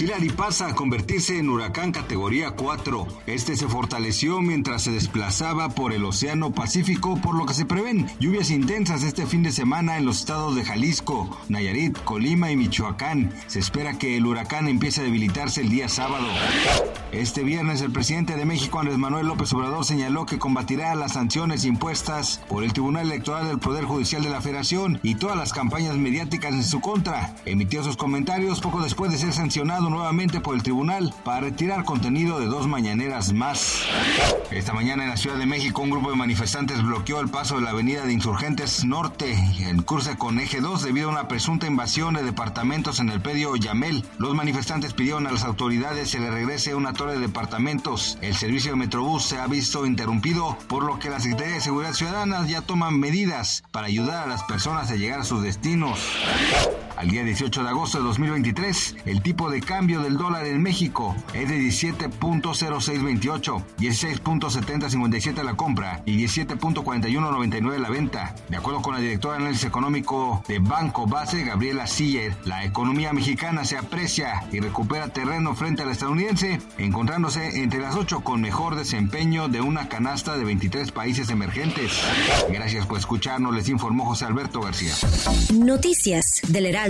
Hillary pasa a convertirse en huracán categoría 4. Este se fortaleció mientras se desplazaba por el Océano Pacífico, por lo que se prevén lluvias intensas este fin de semana en los estados de Jalisco, Nayarit, Colima y Michoacán. Se espera que el huracán empiece a debilitarse el día sábado. Este viernes el presidente de México, Andrés Manuel López Obrador, señaló que combatirá las sanciones impuestas por el Tribunal Electoral del Poder Judicial de la Federación y todas las campañas mediáticas en su contra. Emitió sus comentarios poco después de ser sancionado nuevamente por el tribunal para retirar contenido de dos mañaneras más. Esta mañana en la Ciudad de México un grupo de manifestantes bloqueó el paso de la avenida de Insurgentes Norte en curso con eje 2 debido a una presunta invasión de departamentos en el predio Yamel. Los manifestantes pidieron a las autoridades se le regrese una torre de departamentos. El servicio de Metrobús se ha visto interrumpido, por lo que la Secretaría de Seguridad Ciudadana ya toman medidas para ayudar a las personas a llegar a sus destinos. Al día 18 de agosto de 2023, el tipo de cambio del dólar en México es de 17.0628, 16.7057 la compra y 17.4199 la venta. De acuerdo con la directora de análisis económico de Banco Base, Gabriela Siller, la economía mexicana se aprecia y recupera terreno frente a la estadounidense, encontrándose entre las ocho con mejor desempeño de una canasta de 23 países emergentes. Gracias por escucharnos, les informó José Alberto García. Noticias del Heraldo